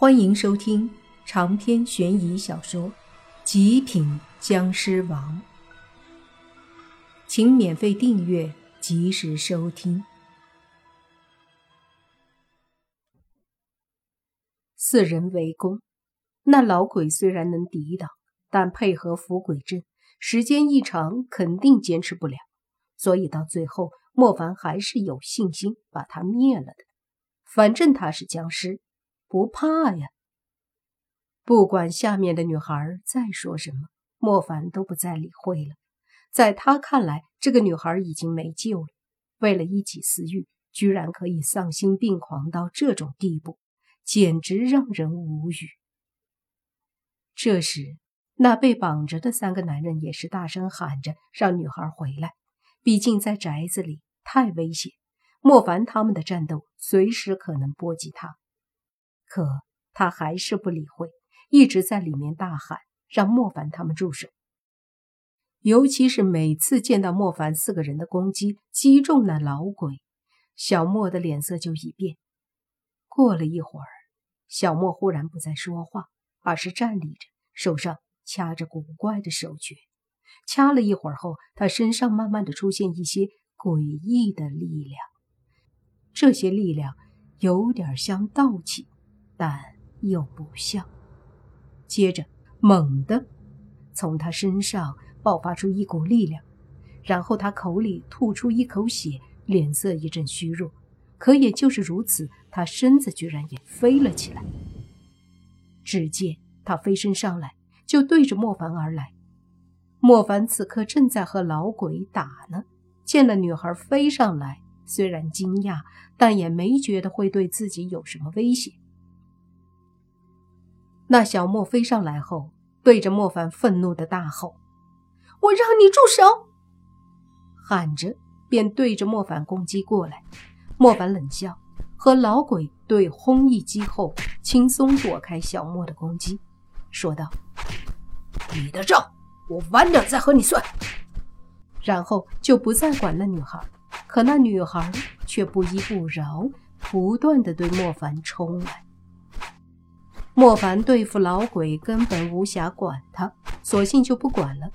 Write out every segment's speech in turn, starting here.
欢迎收听长篇悬疑小说《极品僵尸王》，请免费订阅，及时收听。四人围攻，那老鬼虽然能抵挡，但配合伏鬼阵，时间一长肯定坚持不了。所以到最后，莫凡还是有信心把他灭了的。反正他是僵尸。不怕呀！不管下面的女孩再说什么，莫凡都不再理会了。在他看来，这个女孩已经没救了。为了一己私欲，居然可以丧心病狂到这种地步，简直让人无语。这时，那被绑着的三个男人也是大声喊着让女孩回来。毕竟在宅子里太危险，莫凡他们的战斗随时可能波及他。可他还是不理会，一直在里面大喊，让莫凡他们住手。尤其是每次见到莫凡四个人的攻击击中那老鬼，小莫的脸色就一变。过了一会儿，小莫忽然不再说话，而是站立着，手上掐着古怪的手诀。掐了一会儿后，他身上慢慢的出现一些诡异的力量，这些力量有点像道气。但又不像。接着，猛地从他身上爆发出一股力量，然后他口里吐出一口血，脸色一阵虚弱。可也就是如此，他身子居然也飞了起来。只见他飞身上来，就对着莫凡而来。莫凡此刻正在和老鬼打呢，见了女孩飞上来，虽然惊讶，但也没觉得会对自己有什么威胁。那小莫飞上来后，对着莫凡愤怒的大吼：“我让你住手！”喊着便对着莫凡攻击过来。莫凡冷笑，和老鬼对轰一击后，轻松躲开小莫的攻击，说道：“你的账我晚点再和你算。”然后就不再管那女孩。可那女孩却不依不饶，不断的对莫凡冲来。莫凡对付老鬼根本无暇管他，索性就不管了。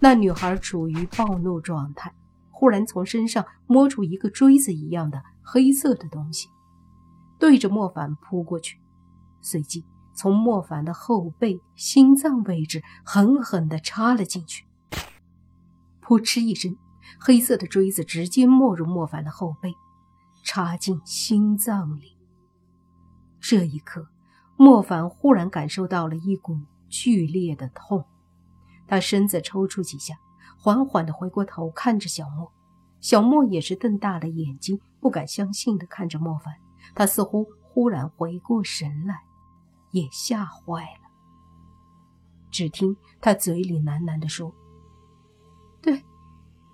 那女孩处于暴怒状态，忽然从身上摸出一个锥子一样的黑色的东西，对着莫凡扑过去，随即从莫凡的后背心脏位置狠狠地插了进去。噗嗤一声，黑色的锥子直接没入莫凡的后背，插进心脏里。这一刻。莫凡忽然感受到了一股剧烈的痛，他身子抽搐几下，缓缓地回过头看着小莫。小莫也是瞪大了眼睛，不敢相信地看着莫凡。他似乎忽然回过神来，也吓坏了。只听他嘴里喃喃地说：“对，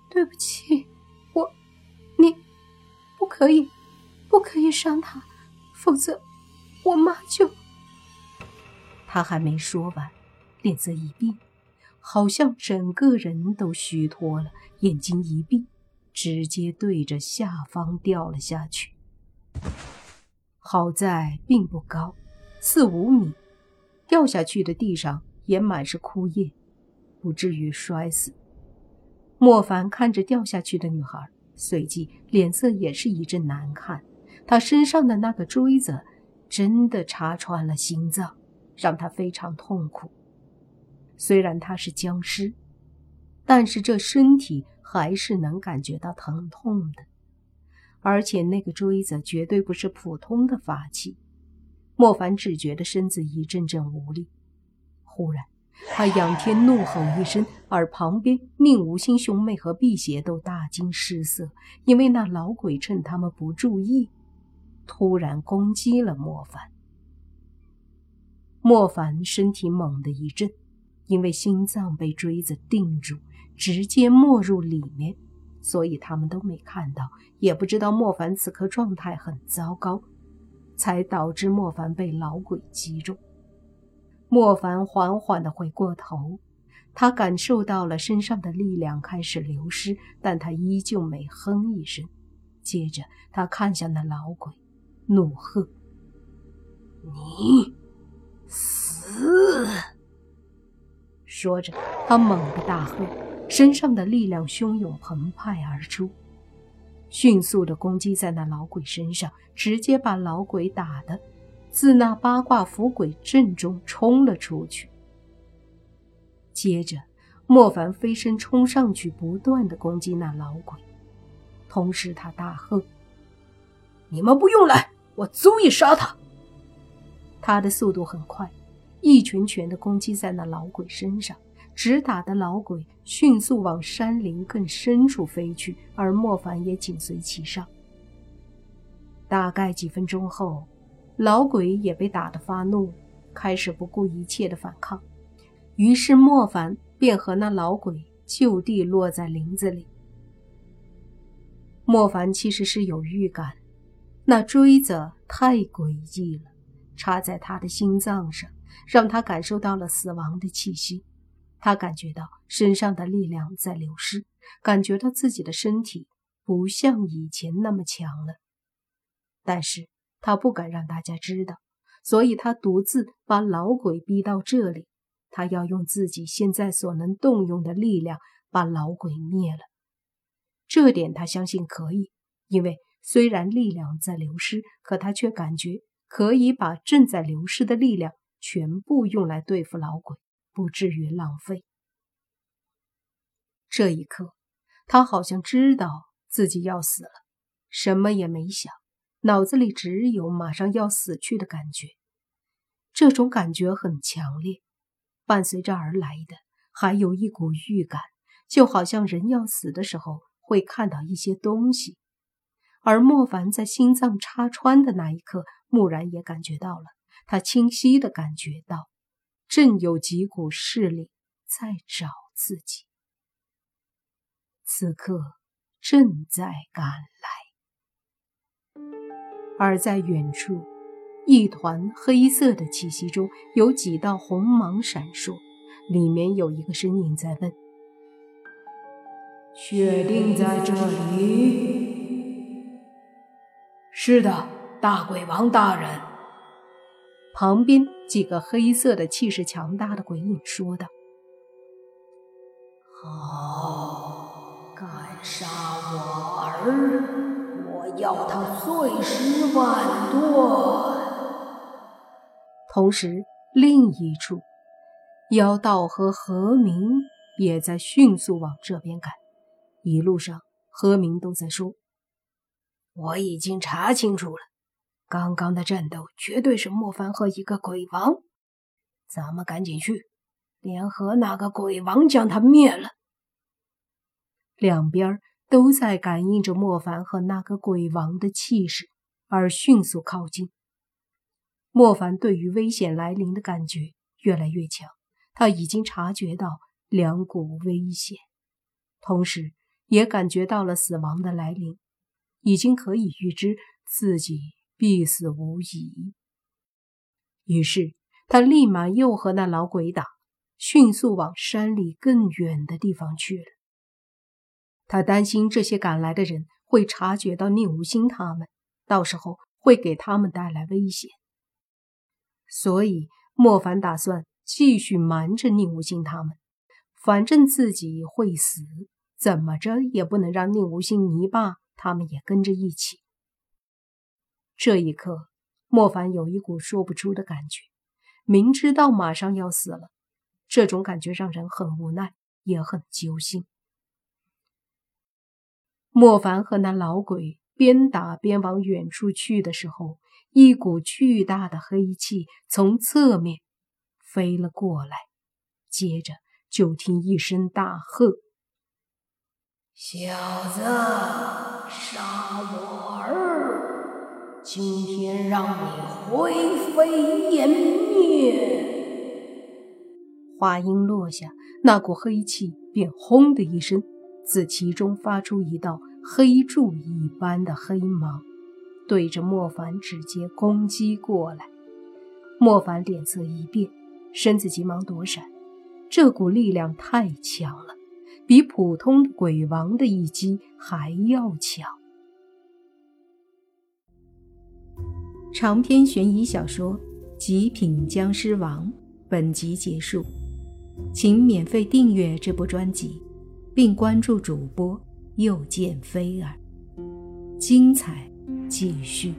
对不起，我，你，不可以，不可以伤他，否则我妈就……”他还没说完，脸色一变，好像整个人都虚脱了，眼睛一闭，直接对着下方掉了下去。好在并不高，四五米，掉下去的地上也满是枯叶，不至于摔死。莫凡看着掉下去的女孩，随即脸色也是一阵难看。他身上的那个锥子真的插穿了心脏。让他非常痛苦。虽然他是僵尸，但是这身体还是能感觉到疼痛的。而且那个锥子绝对不是普通的法器。莫凡只觉得身子一阵阵无力。忽然，他仰天怒吼一声，而旁边宁无心兄妹和辟邪都大惊失色，因为那老鬼趁他们不注意，突然攻击了莫凡。莫凡身体猛地一震，因为心脏被锥子定住，直接没入里面，所以他们都没看到，也不知道莫凡此刻状态很糟糕，才导致莫凡被老鬼击中。莫凡缓缓地回过头，他感受到了身上的力量开始流失，但他依旧没哼一声。接着，他看向那老鬼，怒喝。你死！说着，他猛地大喝，身上的力量汹涌澎湃而出，迅速的攻击在那老鬼身上，直接把老鬼打的自那八卦符鬼阵中冲了出去。接着，莫凡飞身冲上去，不断的攻击那老鬼，同时他大喝：“你们不用来，我足以杀他！”他的速度很快。一拳拳的攻击在那老鬼身上，直打的老鬼迅速往山林更深处飞去，而莫凡也紧随其上。大概几分钟后，老鬼也被打得发怒，开始不顾一切的反抗。于是莫凡便和那老鬼就地落在林子里。莫凡其实是有预感，那锥子太诡异了，插在他的心脏上。让他感受到了死亡的气息，他感觉到身上的力量在流失，感觉到自己的身体不像以前那么强了。但是他不敢让大家知道，所以他独自把老鬼逼到这里，他要用自己现在所能动用的力量把老鬼灭了。这点他相信可以，因为虽然力量在流失，可他却感觉可以把正在流失的力量。全部用来对付老鬼，不至于浪费。这一刻，他好像知道自己要死了，什么也没想，脑子里只有马上要死去的感觉。这种感觉很强烈，伴随着而来的还有一股预感，就好像人要死的时候会看到一些东西。而莫凡在心脏插穿的那一刻，蓦然也感觉到了。他清晰地感觉到，正有几股势力在找自己，此刻正在赶来。而在远处，一团黑色的气息中有几道红芒闪烁，里面有一个身影在问：“确定在这里？”“是的，大鬼王大人。”旁边几个黑色的、气势强大的鬼影说道：“好，敢杀我儿，我要他碎尸万段。”同时，另一处，妖道和何明也在迅速往这边赶。一路上，何明都在说：“我已经查清楚了。”刚刚的战斗绝对是莫凡和一个鬼王，咱们赶紧去联合那个鬼王将他灭了。两边都在感应着莫凡和那个鬼王的气势，而迅速靠近。莫凡对于危险来临的感觉越来越强，他已经察觉到两股危险，同时也感觉到了死亡的来临，已经可以预知自己。必死无疑。于是他立马又和那老鬼打，迅速往山里更远的地方去了。他担心这些赶来的人会察觉到宁无心他们，到时候会给他们带来危险。所以莫凡打算继续瞒着宁无心他们，反正自己会死，怎么着也不能让宁无心、泥巴他们也跟着一起。这一刻，莫凡有一股说不出的感觉，明知道马上要死了，这种感觉让人很无奈，也很揪心。莫凡和那老鬼边打边往远处去的时候，一股巨大的黑气从侧面飞了过来，接着就听一声大喝：“小子，杀我儿！”今天让你灰飞烟灭！话音落下，那股黑气便轰的一声，自其中发出一道黑柱一般的黑芒，对着莫凡直接攻击过来。莫凡脸色一变，身子急忙躲闪。这股力量太强了，比普通鬼王的一击还要强。长篇悬疑小说《极品僵尸王本集结束，请免费订阅这部专辑，并关注主播又见菲儿，精彩继续。